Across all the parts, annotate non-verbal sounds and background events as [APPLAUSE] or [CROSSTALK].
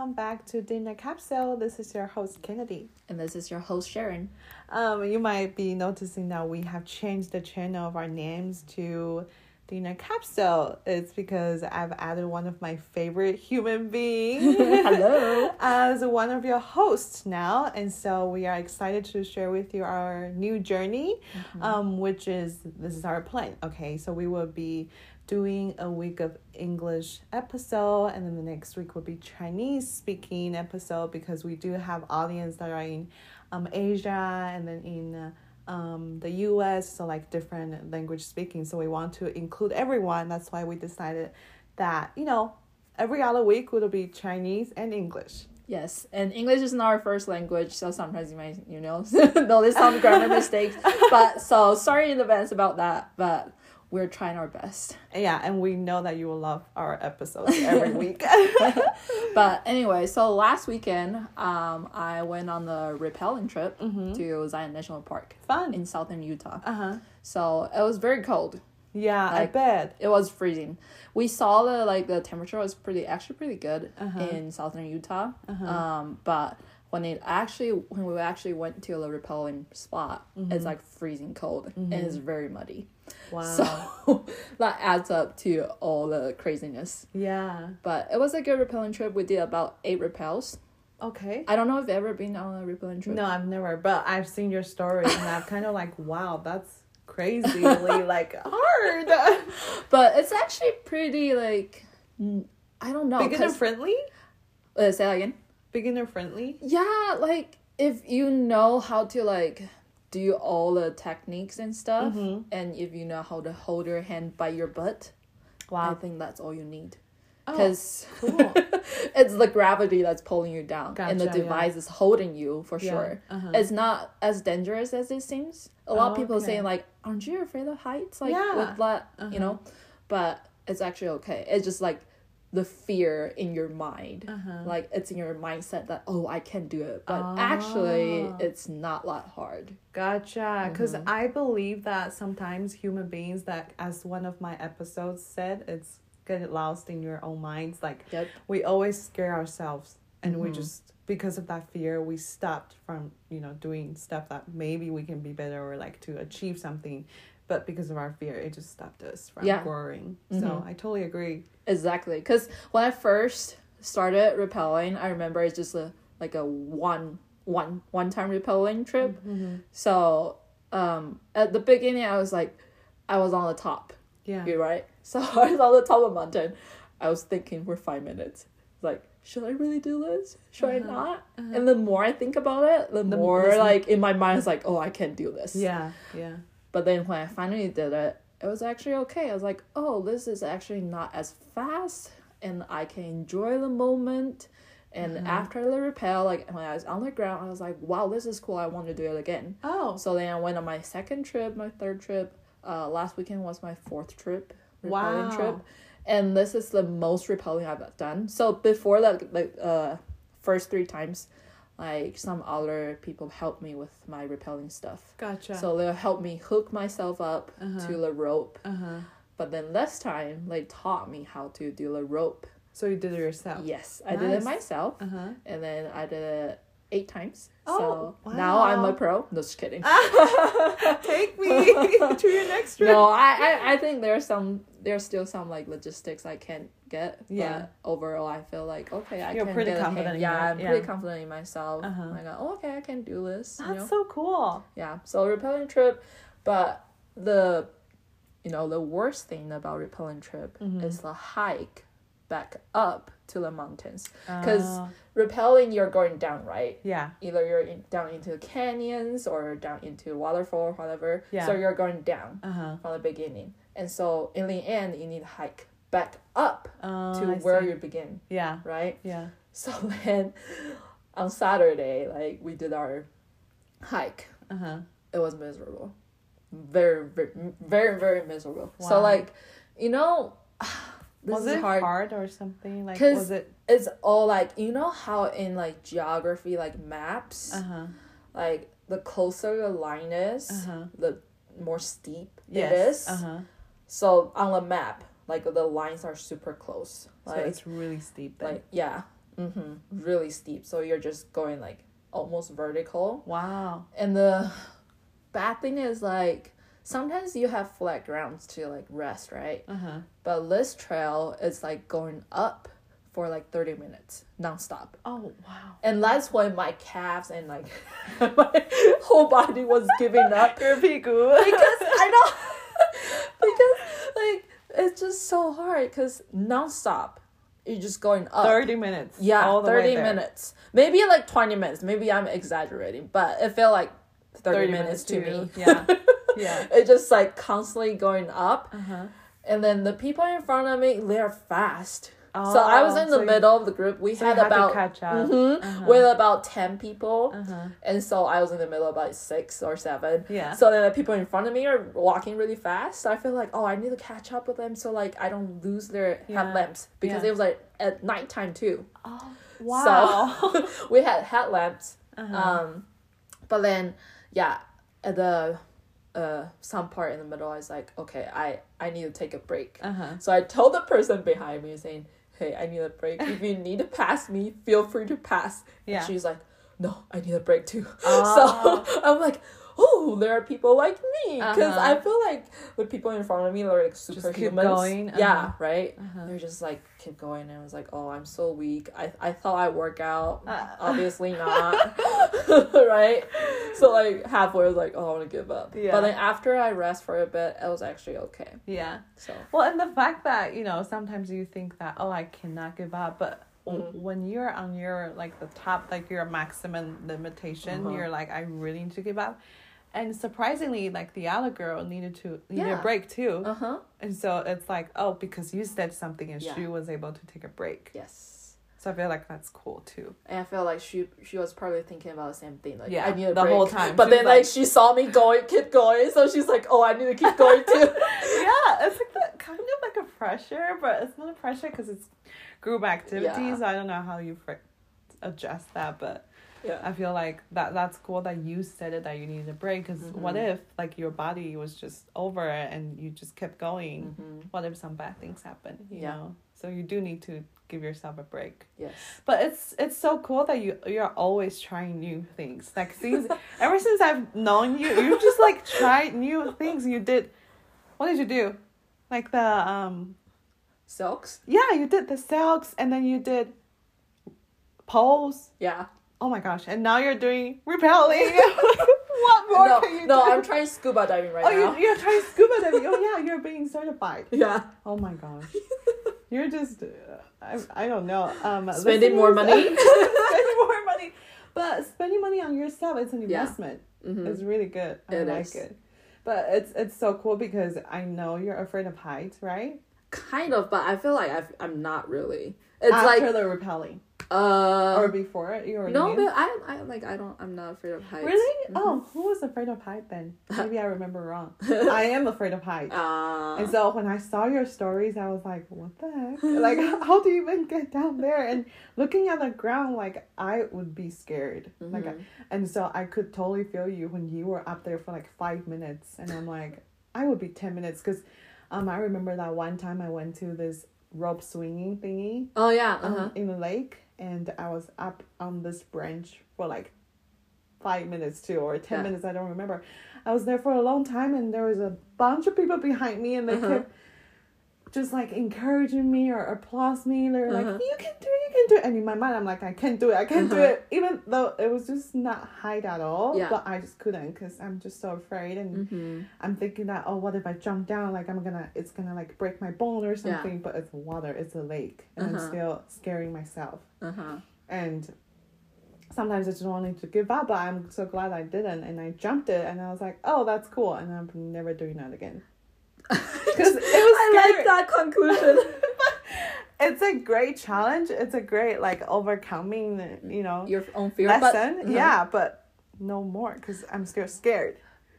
welcome back to Dinner Capsule. This is your host Kennedy. And this is your host Sharon. Um, you might be noticing that we have changed the channel of our names to Dinner Capsule. It's because I've added one of my favorite human beings. [LAUGHS] Hello. [LAUGHS] As one of your hosts now, and so we are excited to share with you our new journey, Mm-hmm. um, which is this is our plan. Okay, so we will be doing a week of English episode, and then the next week will be Chinese speaking episode because we do have audience that are in um, Asia and then in uh, um, the U.S. So like different language speaking. So we want to include everyone. That's why we decided that you know every other week will be Chinese and English. Yes, and English is not our first language, so sometimes you might, you know, [LAUGHS] notice some grammar mistakes. [LAUGHS] But so sorry in advance about that, but we're trying our best. Yeah, and we know that you will love our episodes every [LAUGHS] week. [LAUGHS] But anyway, so last weekend, um, I went on the rappelling trip to Zion National Park Fun. in southern Utah. Uh huh. So it was very cold. Yeah, I bet. It was freezing. We saw the like the temperature was pretty actually pretty good Uh-huh. in southern Utah. Uh Um, but when it actually when we actually went to a rappelling spot, Mm-hmm. it's like freezing cold and it's very muddy. Wow. So [LAUGHS] that adds up to all the craziness. yeah. But it was a good rappelling trip. We did about eight rappels. Okay. I don't know if you've ever been on a rappelling trip. No, I've never, but I've seen your story, and I'm kind of [LAUGHS] like, wow, that's crazily [LAUGHS] like hard. But it's actually pretty like I don't know. Beginner friendly. uh, say that again. Beginner friendly. Yeah, like if you know how to like do all the techniques and stuff, Mm-hmm. and if you know how to hold your hand by your butt, wow, I think that's all you need. Oh, Because cool. [LAUGHS] it's the gravity that's pulling you down, and the Gotcha, yeah. device is holding you for Yeah, sure. uh-huh. It's not as dangerous as it seems. A lot Oh, of people okay. saying like, "Aren't you afraid of heights?" Like Yeah. with that, Uh-huh. you know. But it's actually okay. It's just like the fear in your mind Uh-huh. like it's in your mindset that oh i can do it but actually Ah. it's not that hard Gotcha. Because Mm-hmm. I believe that sometimes human beings, that as one of my episodes said, it's get lost in your own minds. Like yep we always scare ourselves, and we Mhm. just because of that fear, we stopped from you know doing stuff that maybe we can be better or like to achieve something. But because of our fear, it just stopped us from Yeah. growing. So Mhm. I totally agree. exactly because when i first started rappelling i remember it's just a like a one one one time rappelling trip Mm-hmm. so um at the beginning i was like i was on the top Yeah. you're right [LAUGHS] so i was on the top of a mountain i was thinking for five minutes like should i really do this should i Uh-huh. not Uh-huh. and the more i think about it the, The- more like in my mind it's like oh i can't do this Yeah. Yeah. But then when I finally did it, it was actually okay. I was like, oh, this is actually not as fast and I can enjoy the moment. And Uh-huh. after the rappel, like when I was on the ground, I was like, wow, this is cool. I want to do it again. Oh. So then I went on my second trip, my third trip. Uh, last weekend was my fourth trip, rappelling Wow. trip. And this is the most rappelling I've done. So before that, like uh, first three times, like some other people helped me with my rappelling stuff. Gotcha. So they'll help me hook myself up Uh-huh. to the rope. Uh huh. But then this time they taught me how to do the rope. So you did it yourself. Yes, I did it myself, Uh huh. and then I did it eight times. Oh, so now I'm a pro. No, just kidding. [LAUGHS] Take me [LAUGHS] to your next trip. no, I, I I think there's some there's still some like logistics I can't get. Yeah. But overall, I feel like okay, I You're can pretty get confident hand- Yeah, I'm yeah. pretty confident in myself. Uh-huh. I go, oh, okay, I can do this. That's you know? so cool. Yeah, so rappelling trip, but the, you know, the worst thing about rappelling trip Mhm. is the hike back up to the mountains. Because Uh, rappelling, you're going down, right? yeah. Either you're in, down into canyons or down into waterfall or whatever. Yeah. So you're going down Uh huh. from the beginning, and so in the end, you need to hike back up Uh, to I where see. you begin, Yeah. right? Yeah. So [LAUGHS] then, on Saturday, like we did our hike Uh huh. it was miserable very very very, very miserable Wow. so like you know [SIGHS] this was is it hard, hard. or something? like was it? it's all like you know how in like geography like maps Uh huh. like the closer the line is Uh-huh. the more steep Yes. it is Uh huh. So on the map like the lines are super close So like it's really steep then. like yeah hmm really steep. So you're just going like almost vertical. Wow. And the bad thing is like sometimes you have flat grounds to like rest, right? Uh huh. But this trail is like going up for like 30 minutes nonstop. Oh wow. And that's when my calves and like [LAUGHS] my whole body was giving up [LAUGHS] Your pigu. because I [LAUGHS] know [LAUGHS] because like it's just so hard because nonstop you're just going up. Thirty minutes. yeah, all the way thirty there. minutes, maybe like twenty minutes. Maybe I'm exaggerating, but it felt like thirty, minutes, to too. me. [LAUGHS] Yeah. Yeah. it's just like constantly going up, Uh huh. and then the people in front of me they're fast. So I was Oh, in the you- middle of the group. We So had had about catch up. Mhm, Uh-huh. with about ten people. Uh huh. And so I was in the middle of about six or seven. Yeah. So then the people in front of me are walking really fast. So I feel like, oh, I need to catch up with them so like I don't lose their Yeah. headlamps because Yeah. it was like at nighttime too. Oh wow. So [LAUGHS] we had headlamps. uh-huh. Um, but then yeah, at the uh some part in the middle, I was like, okay, I I need to take a break. uh huh. So I told the person behind me saying, hey, I need a break. If you need to pass me, feel free to pass. Yeah. And she's like, no, I need a break too. [LAUGHS] Oh. So I'm like, oh, there are people like me. Because Uh-huh. I feel like the people in front of me are like superhumans. going, Yeah, uh-huh. right? Uh-huh. They're just like, keep going. And I was like, oh, I'm so weak. I, I thought I'd work out. Uh. Obviously [LAUGHS] not. [LAUGHS] right? So like halfway I was like, oh, I want to give up. Yeah. But then after I rest for a bit, it was actually okay. Yeah. So. Well, and the fact that you know sometimes you think that oh I cannot give up, but Mhm. when you're on your like the top like your maximum limitation, Uh-huh. you're like I really need to give up. And surprisingly, like the other girl needed to needed Yeah. a break too, Uh huh. and so it's like oh because you said something and Yeah. she was able to take a break. Yes. So I feel like that's cool too. And I feel like she she was probably thinking about the same thing. Like Yeah, I need a the break. whole time. But She then like, like- she saw me going, keep going. So she's like, oh, I need to keep going too. [LAUGHS] yeah, it's like the, kind of like a pressure, but it's not a pressure because it's group activities. Yeah. So I don't know how you adjust that, but yeah. I feel like that that's cool that you said it that you needed a break. Because what Mhm. if like your body was just over it and you just kept going? hmm What if some bad things happen? You Yeah. know, so you do need to give yourself a break. Yes. But it's it's so cool that you you're always trying new things. Like since [LAUGHS] ever since I've known you, you just like [LAUGHS] tried new things. You did, what did you do? Like the um Silks. yeah, you did the silks and then you did poles. Yeah. Oh my gosh! And now you're doing rappelling. [LAUGHS] what more no, can you no, do? I'm trying scuba diving right oh, now. you're, you're trying scuba diving. Oh [LAUGHS] yeah, you're being certified. yeah. Oh my gosh, [LAUGHS] you're just uh, I, I don't know. Um, Spending more money. spending more money, but spending money on yourself is an Yeah. investment. hmm It's really good. I It like is. it. But it's it's so cool because I know you're afraid of heights, right? Kind of, but I feel like I've, I'm not really. It's After like the rappelling uh. or before it, you already no, but I, I like I don't. I'm not afraid of heights. Really? Mhm. Oh, who was afraid of height then? [LAUGHS] Maybe I remember wrong. [LAUGHS] I am afraid of heights. Uh, And so when I saw your stories, I was like, what the heck? [LAUGHS] Like, how do you even get down there? And looking at the ground, like, I would be scared. Like, mhm. and so I could totally feel you when you were up there for like five minutes. And I'm like, I would be 10 minutes. Because um, I remember that one time I went to this rope swinging thingy oh yeah. um, Uh-huh. in the lake. And I was up on this branch for like five minutes too, or 10 Yeah. minutes. I don't remember. I was there for a long time, and there was a bunch of people behind me, and they Uh-huh. kept just like encouraging me or applause me. They're like, Uh-huh. "You can do it, you can do it." And in my mind, I'm like, "I can't do it, I can't do Uh-huh. it," even though it was just not height at all. Yeah. But I just couldn't because I'm just so afraid, and hmm I'm thinking that, oh, what if I jump down? Like I'm gonna, it's gonna like break my bone or something. But it's water, it's a lake, and I'm Uh-huh. still scaring myself. Uh huh. And sometimes I just wanted to give up, but I'm so glad I didn't. And I jumped it, and I was like, oh, that's cool, and I'm never doing that again. [LAUGHS] Because it was I like that conclusion. [LAUGHS] it's a great challenge. It's a great like overcoming, you know, Your own fear. but- lesson. uh-huh. Yeah, but no more because I'm still scared.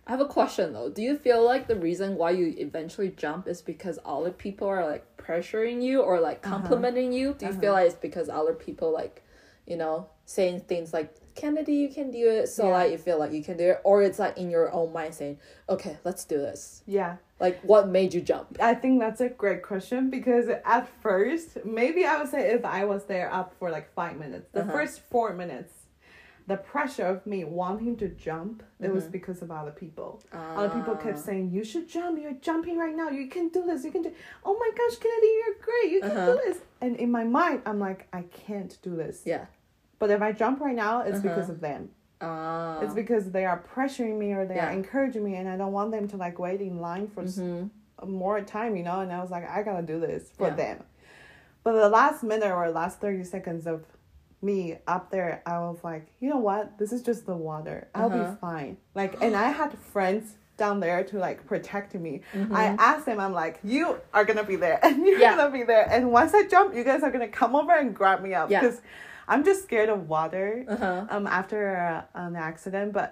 I have a question though. Do you feel like the reason why you eventually jump is because other people are like pressuring you or like Uh-huh. complimenting you? Do you feel like it's because other people like, you know, saying things like Kennedy, you can do it. So Yeah. like you feel like you can do it, or it's like in your own mind saying, okay, let's do this. Yeah. Like what made you jump? I think that's a great question because at first, maybe I would say if I was there up for like five minutes, the Uh-huh. first four minutes, the pressure of me wanting to jump, it was Mhm. because of other people. Other people kept Ah. saying, "You should jump. You're jumping right now. You can do this. You can do. Oh my gosh, Kennedy, you're great. You can Uh-huh. do this." And in my mind, I'm like, I can't do this. Yeah. But if I jump right now, it's Uh-huh. because of them. Ah. It's because they are pressuring me or they are encouraging me, and I don't want them to like wait in line for s Mhm. more time, you know. And I was like, I gotta do this for Yeah. them. But the last minute or last thirty seconds of me up there, I was like, you know what? This is just the water. I'll Uh-huh. be fine. Like, and I had friends down there to like protect me. Mhm. I asked them, I'm like, you are gonna be there, and [LAUGHS] you're Yeah. gonna be there, and once I jump, you guys are gonna come over and grab me up Yeah. I'm just scared of water Uh-huh. um after uh, an accident but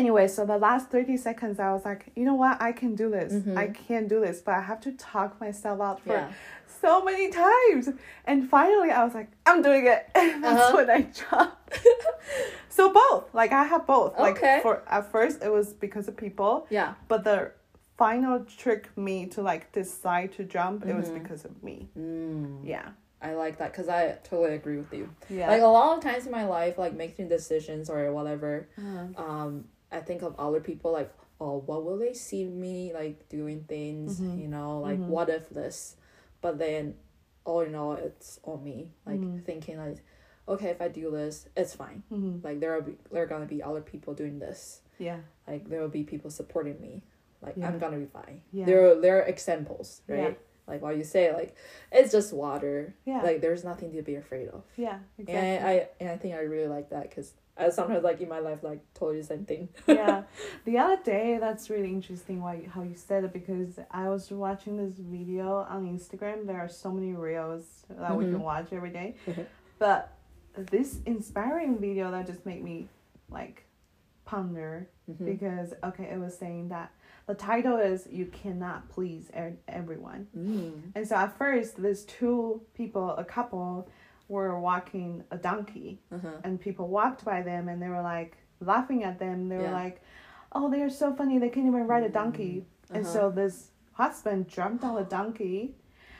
anyway so the last 30 seconds i was like you know what i can do this Mhm. i can do this but i have to talk myself out for Yeah. so many times and finally i was like i'm doing it and [LAUGHS] that's Uh-huh. when i jumped [LAUGHS] so both like i have both like Okay. for at first it was because of people Yeah. but the final trick me to like decide to jump it was Mhm. because of me Mm. yeah I like that because I totally agree with you. yeah Like a lot of times in my life, like making decisions or whatever, Uh-huh. um, I think of other people like, oh, what will they see me like doing things? Mhm. You know, like Mhm. what if this? But then, all in all, it's on me. Like Mhm. thinking like, okay, if I do this, it's fine. Mhm. Like there will be there are gonna be other people doing this. yeah Like there will be people supporting me. Like Yeah. I'm gonna be fine. Yeah. There are, there are examples, right? Yeah. Like what you say, like it's just water. Yeah. Like there's nothing to be afraid of. yeah exactly And I and I think I really like that because I sometimes like in my life like totally the same thing. [LAUGHS] yeah the other day that's really interesting why how you said it because i was watching this video on instagram there are so many reels that we can Mhm. watch every day Mhm. but this inspiring video that just made me like ponder Mhm. because okay it was saying that the title is you cannot please e- everyone Mm. and so at first these two people a couple were walking a donkey Uh-huh. and people walked by them and they were like laughing at them. They were like, "Oh, they are so funny. They can't even ride a donkey." And Uh-huh. so this husband jumped on the donkey,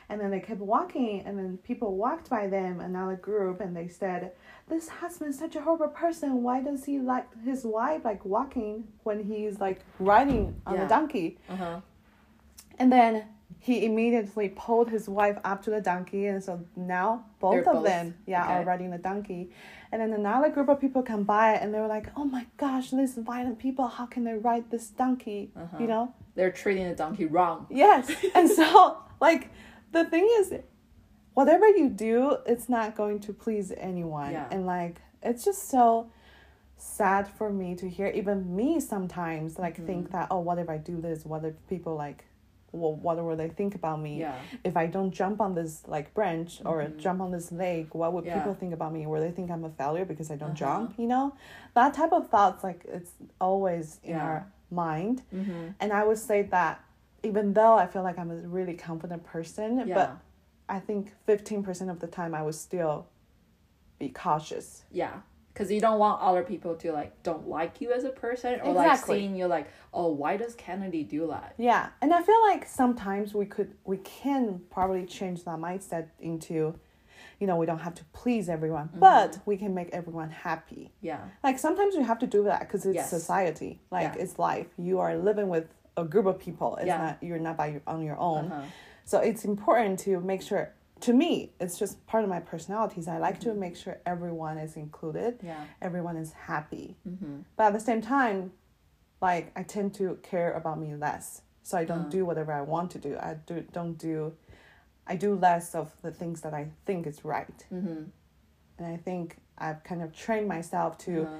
and then they kept walking. And then people walked by them, another group, and they said, "This husband's such a horrible person. Why does he like his wife like walking when he's like riding on Yeah. the donkey?" Uh-huh. And then he immediately pulled his wife up to the donkey, and so now both They're of both- them, yeah, are riding the donkey. And then another group of people come by, and they were like, "Oh my gosh, these violent people! How can they ride this donkey?" Uh-huh. You know? They're treating the donkey wrong. Yes. and so, [LAUGHS] like, the thing is, whatever you do, it's not going to please anyone, Yeah. and like, it's just so sad for me to hear. Even me sometimes, like, Mm-hmm. think that, oh, what if I do this? What if people like? Well, what will they think about me? Yeah. if I don't jump on this like branch or Mhm. jump on this lake, what would Yeah. people think about me? Will they think I'm a failure because I don't Uh-huh. jump? You know, that type of thoughts like it's always in Yeah. our mind. Mm-hmm. And I would say that even though I feel like I'm a really confident person, Yeah. but I think fifteen percent of the time I would still be cautious. yeah. Because you don't want other people to like don't like you as a person or like seeing you like, oh, why does Kennedy do that? Yeah, and I feel like sometimes we could we can probably change that mindset into, you know, we don't have to please everyone, Mm-hmm. but we can make everyone happy. Yeah. Like sometimes you have to do that because it's Yes. society, like Yeah. it's life. You are living with a group of people. It's Yeah. not you're not by your, on your own. Uh-huh. So it's important to make sure. To me, it's just part of my personalities. I like to Mm-hmm. make sure everyone is included, Yeah. everyone is happy. Mm-hmm. But at the same time, like I tend to care about me less. So I don't Uh. do whatever I want to do. I do don't do I do less of the things that I think is right. Mm-hmm. And I think I've kind of trained myself to Uh-huh.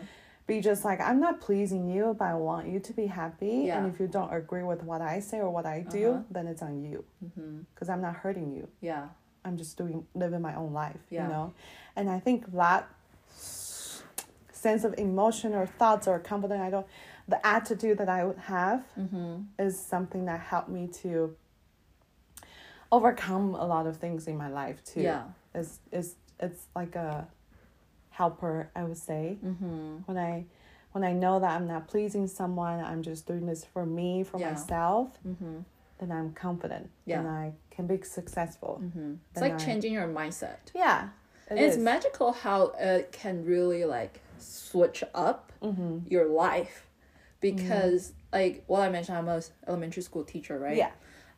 Be just like I'm not pleasing you, but I want you to be happy. Yeah. And if you don't agree with what I say or what I do, Uh-huh. then it's on you Mm-hmm. because I'm not hurting you. Yeah. I'm just doing living my own life, Yeah. you know. And I think that sense of emotion or thoughts or confidence, I don't, the attitude that I would have Mm-hmm. is something that helped me to overcome a lot of things in my life too. Yeah. It's it's it's like a helper, I would say. Mm-hmm. When I when I know that I'm not pleasing someone, I'm just doing this for me, for Yeah. myself, Mm-hmm. then I'm confident. Yeah. And I can be successful. Mm-hmm. It's like I- changing your mindset. Yeah. it it's is. magical how it can really like switch up Mhm. your life because like what I mentioned, I'm a elementary school teacher, right? Yeah.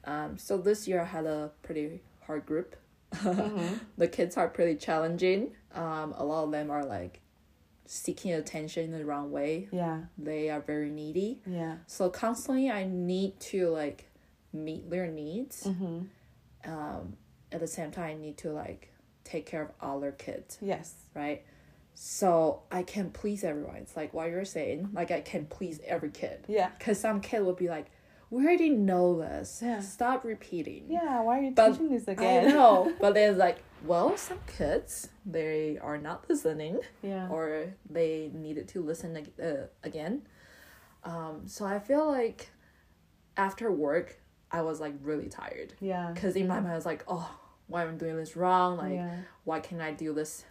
Um, so this year I had a pretty hard group. [LAUGHS] Mhm. the kids are pretty challenging. Um, a lot of them are like seeking attention in the wrong way. Yeah. They are very needy. Yeah. So constantly I need to like meet their needs. Mm-hmm. Um, at the same time I need to like take care of other kids, Yes. right? So I can please everyone. It's like what you're saying. Like I can please every kid. Yeah. Cause some kid will be like, "We already know this. Yeah. Stop repeating." Yeah. Why are you But teaching this again? I know, [LAUGHS] but then it's like, well, some kids they are not listening, Yeah. or they needed to listen ag- uh, again. Um, so I feel like after work, I was like really tired yeah. because in my mind I was like, oh, why am I doing this wrong? Like, yeah. why can't I do this?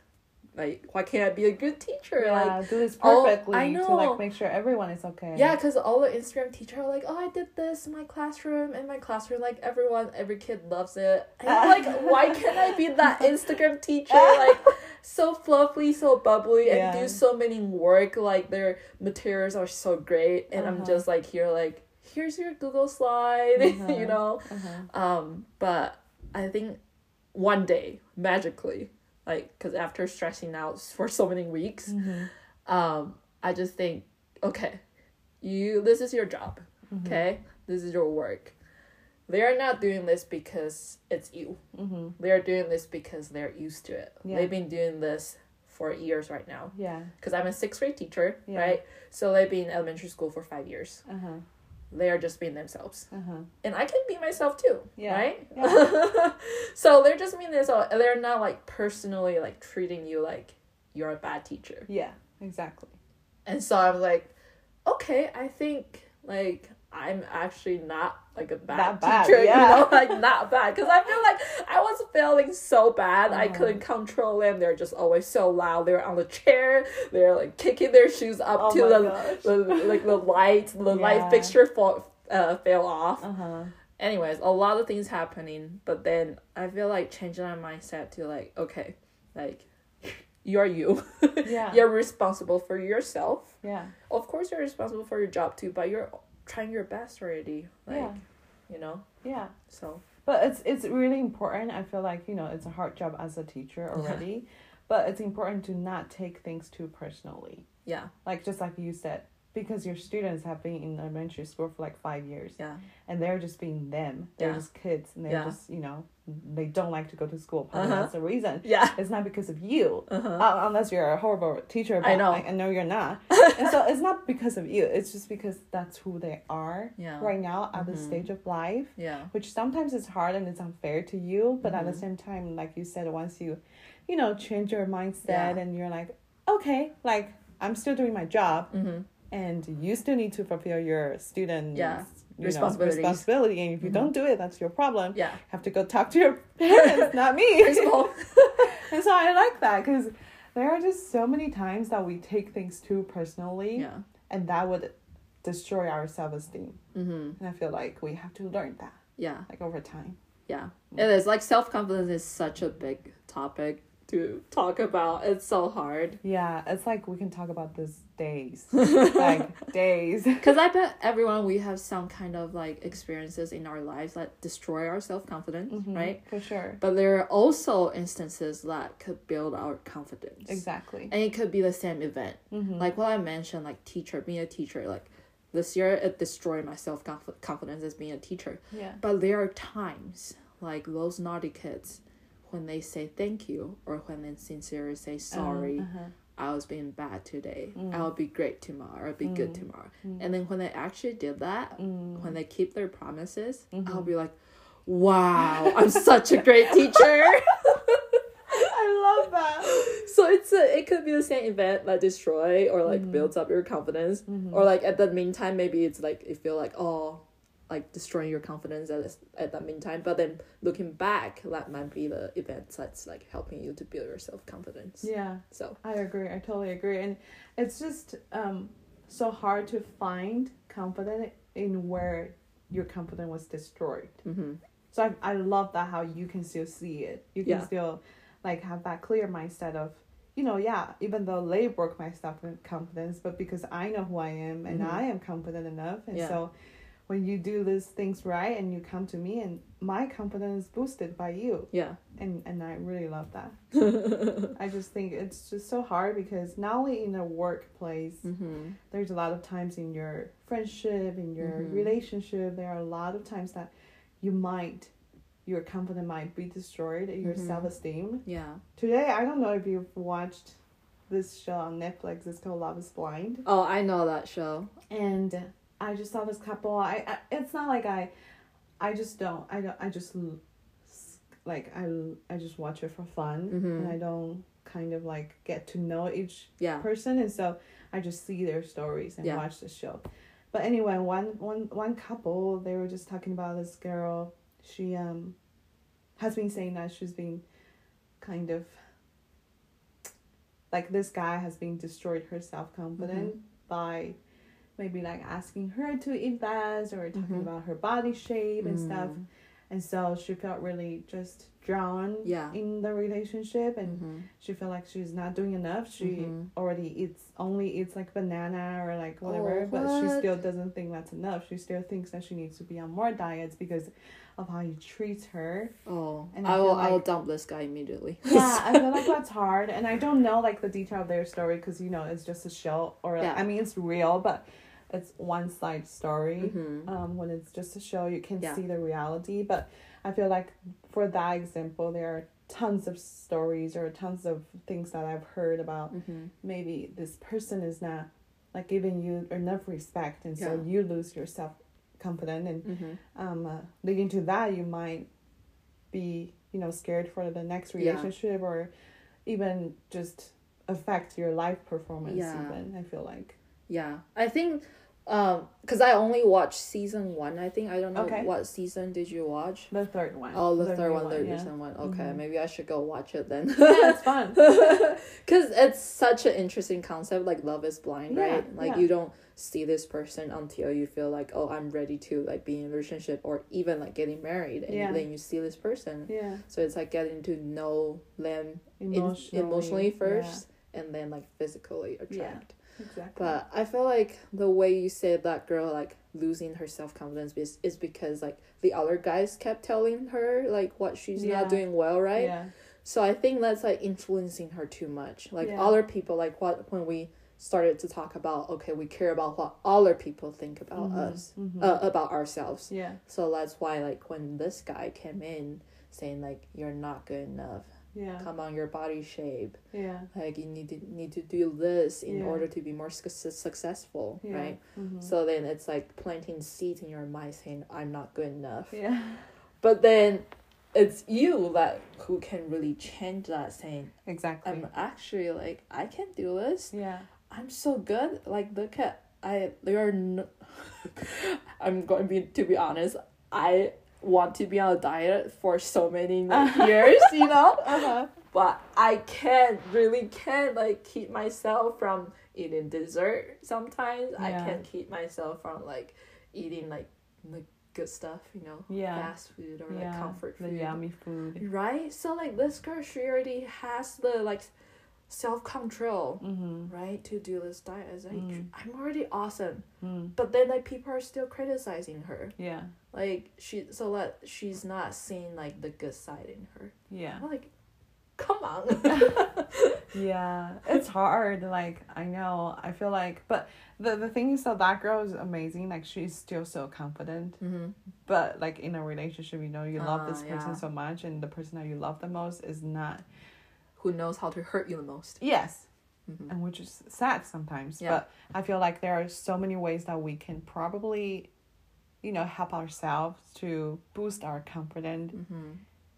Like, why can't I be a good teacher? Yeah, Like, do this perfectly I to like make sure everyone is okay. Yeah, because all the Instagram teacher are like, oh, I did this in my classroom, in my classroom, like everyone, every kid loves it. And I'm like, [LAUGHS] why can't I be that [LAUGHS] Instagram teacher, like [LAUGHS] so fluffy, so bubbly, and Yeah. do so many work? Like their materials are so great, and I'm Uh-huh. just like here, like here's your Google slide, Uh-huh. you know. Uh-huh. Um, but I think one day magically, like, because after stressing out [LAUGHS] for so many weeks, Mhm. um, I just think, okay, you this is your job, Mm-hmm. okay, this is your work. They are not doing this because it's you. Mhm. They are doing this because they're used to it. Yeah. They've been doing this for years right now. Yeah. Because I'm a sixth grade teacher, Yeah. right? So they've been in elementary school for five years. Uh huh. They are just being themselves, Uh huh. and I can be myself too, Yeah. right? Yeah. [LAUGHS] so they're just being themselves. They're not like personally like treating you like you're a bad teacher. Yeah. Exactly. And so I'm like, okay, I think like I'm actually not like a bad bad, teacher, yeah. you know, [LAUGHS] like not bad. Because I feel like I was failing so bad, I Uh-huh. couldn't control them. They're just always so loud. They're on the chair. They're like kicking their shoes up Oh to the, the like the [LAUGHS] light, the Yeah. light fixture fall, uh, fell off. Uh huh. Anyways, a lot of things happening, but then I feel like changing my mindset to like, okay, like [LAUGHS] you're you. Yeah. you're responsible for yourself Yeah. of course you're responsible for your job too but you're trying your best already like Yeah. you know Yeah. so But it's it's really important. I feel like you know it's a hard job as a teacher already, but it's important to not take things too personally. yeah Like just like you said, because your students have been in elementary school for like five years, yeah and they're just being them. They're Yeah. just kids, and they're Yeah. just you know they don't like to go to school. Uh-huh. that's the reason. yeah It's not because of you, uh-huh. uh, unless you're a horrible teacher. I know. I, I know you're not. [LAUGHS] and so it's not because of you. It's just because that's who they are Yeah. right now at Mhm. this stage of life yeah which sometimes is hard and it's unfair to you but at the Mhm. same time like you said once you you know change your mindset and you're like okay like i'm still doing my job mm-hmm. And you still need to fulfill your student Yeah. you know, Responsibilities. responsibility. And if you Mhm. don't do it that's your problem. Yeah. Have to go talk to your [LAUGHS] parents not me. Principal [LAUGHS] and so i like that because there are just so many times that we take things too personally yeah. and that would destroy our self-esteem. Mm-hmm. and i feel like we have to learn that yeah. like over time. Yeah. It is like self-confidence is such a big topic to talk about. It's so hard. Yeah, it's like we can talk about this days, like [LAUGHS] days. because i bet everyone we have some kind of like experiences in our lives that destroy our self-confidence Mhm, right For sure. but there are also instances that could build our confidence Exactly. and it could be the same event Mm-hmm. like what i mentioned like teacher being a teacher like this year it destroyed my self confidence as being a teacher yeah. but there are times like those naughty kids when they say thank you or when they sincerely say sorry Uh-huh. I was being bad today Mm. i'll be great tomorrow i'll be good Mm. tomorrow Mm. and then when they actually did that Mm. when they keep their promises Mhm. i'll be like wow i'm such a great [LAUGHS] teacher I love that. so it's a, it could be the same event that destroy or like Mhm. builds up your confidence Mhm. or like at the meantime maybe it's like you feel like oh like destroying your confidence at at that meantime. But then looking back, that might be the event that's like helping you to build your self confidence. Yeah. So I agree. I totally agree. And it's just um so hard to find confidence in where your confidence was destroyed. mm-hmm. So I I love that how you can still see it. You can Yeah. still like have that clear mindset of you know, yeah, even though they broke my self confidence, but because I know who I am and Mhm. I am confident enough. And Yeah. so when you do these things right and you come to me and my confidence is boosted by you. yeah. And and I really love that. [LAUGHS] I just think it's just so hard because not only in a workplace, mm-hmm. there's a lot of times in your friendship, in your Mhm. relationship, there are a lot of times that you might, your confidence might be destroyed, your Mhm. self esteem. Yeah. Today, I don't know if you've watched this show on Netflix. It's called Love Is Blind, Oh, I know that show. and I just saw this couple. I, I it's not like I, I just don't. I don't. I just like I I just watch it for fun, Mhm. and I don't kind of like get to know each Yeah. person and so I just see their stories and Yeah. watch the show. But anyway, one one one couple they were just talking about this girl. She um has been saying that she's been kind of like this guy has been destroyed her self confidence Mm-hmm. by maybe like asking her to invest or talking Mhm. about her body shape and stuff. Mm. And so she felt really just drawn Yeah. in the relationship and Mhm. she felt like she's not doing enough. She Mhm. already eats only eats like banana or like whatever, Oh, but she still doesn't think that's enough. She still thinks that she needs to be on more diets because of how he treats her. Oh, And I I, will. I will dump this guy immediately. Yeah, I [LAUGHS] feel like that's hard, and I don't know like the detail of their story because you know it's just a show, or like, Yeah. I mean it's real, but it's one side story. Mhm. Um, when it's just a show, you can Yeah. see the reality. But I feel like for that example, there are tons of stories or tons of things that I've heard about. Mhm. Maybe this person is not like giving you enough respect, and so you lose your self confidence, and Mhm. um, uh, leading to that, you might be you know scared for the next Yeah. relationship or even just affect your life performance. Yeah. Even I feel like. Yeah, I think, um, cause I only watched season one. I think I don't know Okay. what season did you watch. The third one. Oh, the, third new one, the yeah. recent one. Okay, Mhm. maybe I should go watch it then. yeah, it's fun. [LAUGHS] Cause it's such an interesting concept, like love is blind, Yeah, right? Like yeah. you don't see this person until you feel like, oh, I'm ready to like be in a relationship or even like getting married, and Yeah. then you see this person. Yeah, So it's like getting to know them in- emotionally, emotionally first, and then like physically attract. Exactly. But I feel like the way you said that girl like losing her self confidence is, is because like the other guys kept telling her like what she's Yeah. not doing well, right? Yeah, So I think that's like influencing her too much. Like Yeah. other people, like what when we started to talk about okay, we care about what other people think about Mhm, us, mhm. uh, about ourselves. yeah, So that's why like when this guy came in saying like you're not good enough, yeah, come on your body shape, yeah, like you need to need to do this in Yeah. order to be more suc successful, yeah. right? mhm. So then it's like planting seeds in your mind saying I'm not good enough. yeah, But then it's you that who can really change that saying exactly. I'm actually like I can do this. yeah, I'm so good. Like look at I there are no [LAUGHS] I'm going to be to be honest, I want to be on a diet for so many [LAUGHS] years, you know? uh-huh. But I can't really can't like keep myself from eating dessert sometimes. I can't keep myself from like eating like the good stuff, you know, Yeah. fast food or yeah. like comfort food. the yummy food. Right? So like this girl she already has the like self control, Mm-hmm. right, to do this diet. It's like Mm. I'm already awesome. Mm. But then like people are still criticizing her. Yeah, Like she so that she's not seeing like the good side in her. yeah. I'm like, come on. [LAUGHS] [LAUGHS] Yeah, it's hard. Like I know, I feel like, but the the thing is, that that girl is amazing. Like she's still so confident. mm-hmm. But like in a relationship, you know, you love this Ah, person yeah. so much, and the person that you love the most is not. Who knows how to hurt you the most? Yes, Mm-hmm. and which is sad sometimes. Yeah. But I feel like there are so many ways that we can probably, you know, help ourselves to boost our confidence Mm-hmm.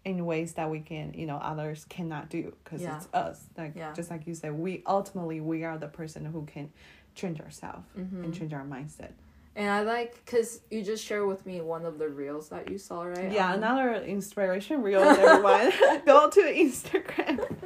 in ways that we can you know others cannot do because Yeah. it's us like Yeah. just like you said we ultimately we are the person who can change ourselves Mm-hmm. and change our mindset And I like because you just shared with me one of the reels that you saw, right? Yeah, Um, another inspiration reel, [LAUGHS] everyone. [LAUGHS] Go to Instagram. [LAUGHS]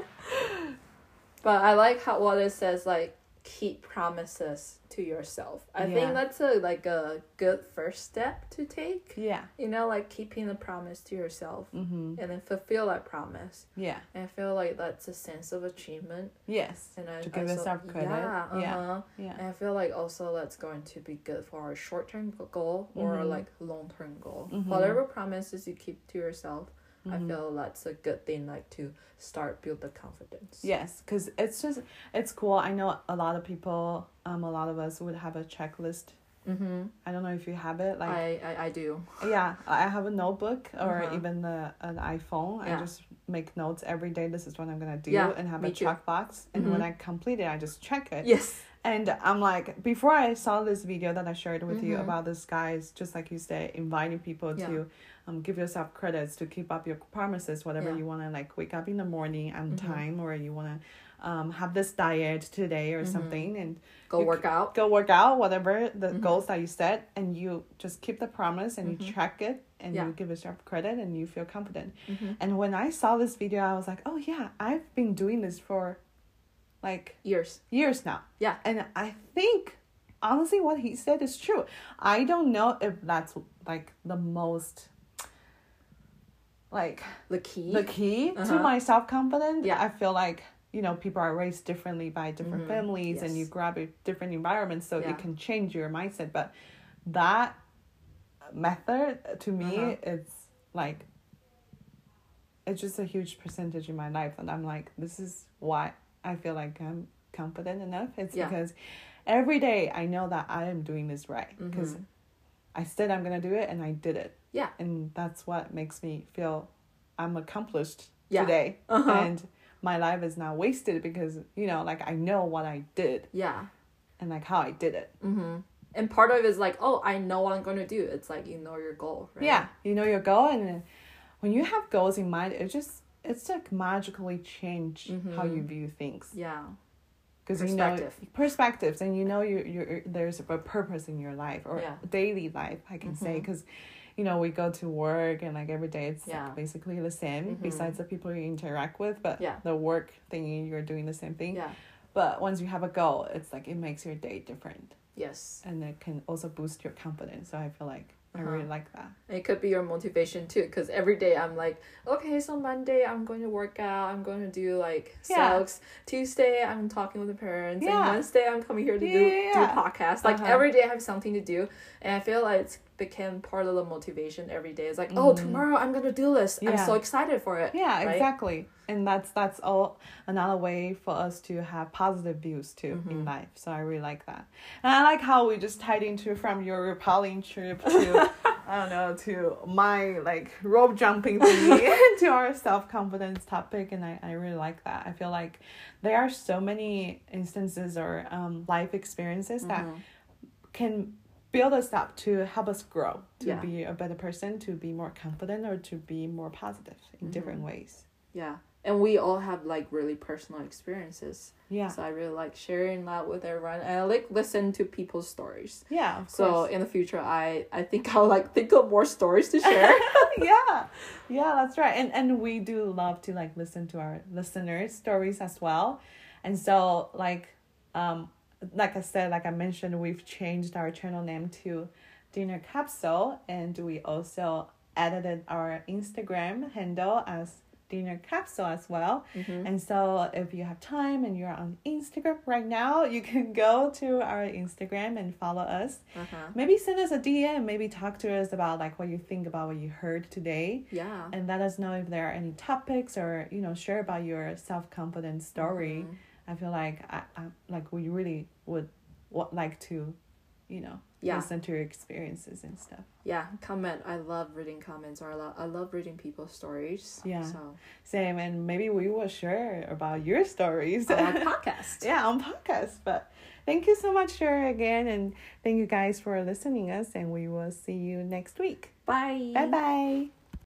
But I like how what it says like keep promises to yourself. I Yeah. think that's a like a good first step to take. Yeah. You know, like keeping a promise to yourself Mm-hmm. and then fulfill that promise. Yeah. And I feel like that's a sense of achievement. Yes. And I To give yourself credit. Yeah. Yeah. Uh-huh. Yeah. And I feel like also that's going to be good for our short term goal or Mhm. like long term goal. Mhm. Whatever promises you keep to yourself, Mhm. I feel that's a good thing like to start build the confidence. Yes, because it's just it's cool. I know a lot of people, um, a lot of us would have a checklist. Mm-hmm. I don't know if you have it. Like, I, I I do. yeah, I have a notebook or Uh-huh. even the an iPhone. Yeah. I just make notes every day. This is what I'm gonna do, Yeah, and have a too. checkbox. And when Mhm. I complete it, I just check it. Yes. And I'm like, before I saw this video that I shared with you Mhm. about this guys, just like you said, inviting people Yeah. to um, give yourself credits to keep up your promises, whatever Yeah. you want to like wake up in the morning on Mhm. time, or you want to um, have this diet today or Mhm. something, and Go work out. go work out, whatever the Mhm. goals that you set, and you just keep the promise and you track it and Yeah. you give yourself credit and you feel confident. Mm-hmm. And when I saw this video, I was like, oh yeah, I've been doing this for like Years. years now. Yeah. And I think honestly what he said is true. I don't know if that's like the most like The key. the key to Uh-huh. my self confidence. Yeah. I feel like you know people are raised differently by different Mhm. families and you Yes. grab a different environments so Yeah. it can change your mindset. But that method to me Uh-huh. it's like it's just a huge percentage in my life and I'm like this is why I feel like I'm confident enough. It's Yeah. because every day I know that I am doing this right because Mhm. I said I'm gonna do it and I did it. Yeah. And that's what makes me feel I'm accomplished Yeah. today. Uh-huh. And my life is not wasted because, you know, like I know what I did Yeah. and like how I did it. Mm-hmm. And part of it is like, oh, I know what I'm going to do. It's like you know your goal, right? Yeah. You know your goal and when you have goals in mind, it just it's like magically change how Mhm. you view things. Yeah. Because you know perspectives and you know you you there's a purpose in your life or Yeah. daily life I can say Mhm. because you know we go to work and like every day it's like, Yeah. basically the same Mhm. besides the people you interact with but Yeah. the work thing you're doing the same thing Yeah. but once you have a goal it's like it makes your day different Yes. and it can also boost your confidence so I feel like I Uh-huh. really like that It could be your motivation too, because every day I'm like, okay, so Monday I'm going to work out, I'm going to do like Yeah. sales. Tuesday I'm talking with the parents, Yeah. and Wednesday I'm coming here to Yeah, do yeah. do podcast. Like Uh-huh. every day I have something to do, and I feel like it's became part of the motivation every day. It's like, oh, Mhm. tomorrow I'm gonna do this. I'm so excited for it. yeah right? exactly and that's that's all another way for us to have positive views too in Mhm. life so i really like that and i like how we just tied into from your rappelling trip to [LAUGHS] i don't know to my like rope jumping thingy [LAUGHS] [LAUGHS] to our self-confidence topic and I, I really like that i feel like there are so many instances or um, life experiences that Mhm. can build us up to help us grow to Yeah. be a better person to be more confident or to be more positive in different Mm-hmm. ways Yeah, and we all have like really personal experiences. yeah So I really like sharing that with everyone, and I like listen to people's stories. Yeah, So course. in the future, I I think I'll like think of more stories to share. [LAUGHS] yeah, yeah, that's right. And and we do love to like listen to our listeners' stories as well. And so like, um, like I said, like I mentioned, we've changed our channel name to Dinner Capsule, and we also added our Instagram handle as Dinner Capsule as well. Mhm. And so, if you have time and you're on Instagram right now, you can go to our Instagram and follow us. Uh-huh. Maybe send us a DM, maybe talk to us about like what you think about what you heard today. Yeah. And let us know if there are any topics or, you know, share about your self confidence story. Mhm. I feel like I, I like we really would what like to, you know, Yeah. listen to your experiences and stuff. Yeah, comment. I love reading comments or I love, I love reading people's stories. Yeah. So Same, and maybe we will share about your stories. on [LAUGHS] podcast. yeah, on podcast. But thank you so much, Sherry, again, and thank you guys for listening us, and we will see you next week. Bye. Bye bye.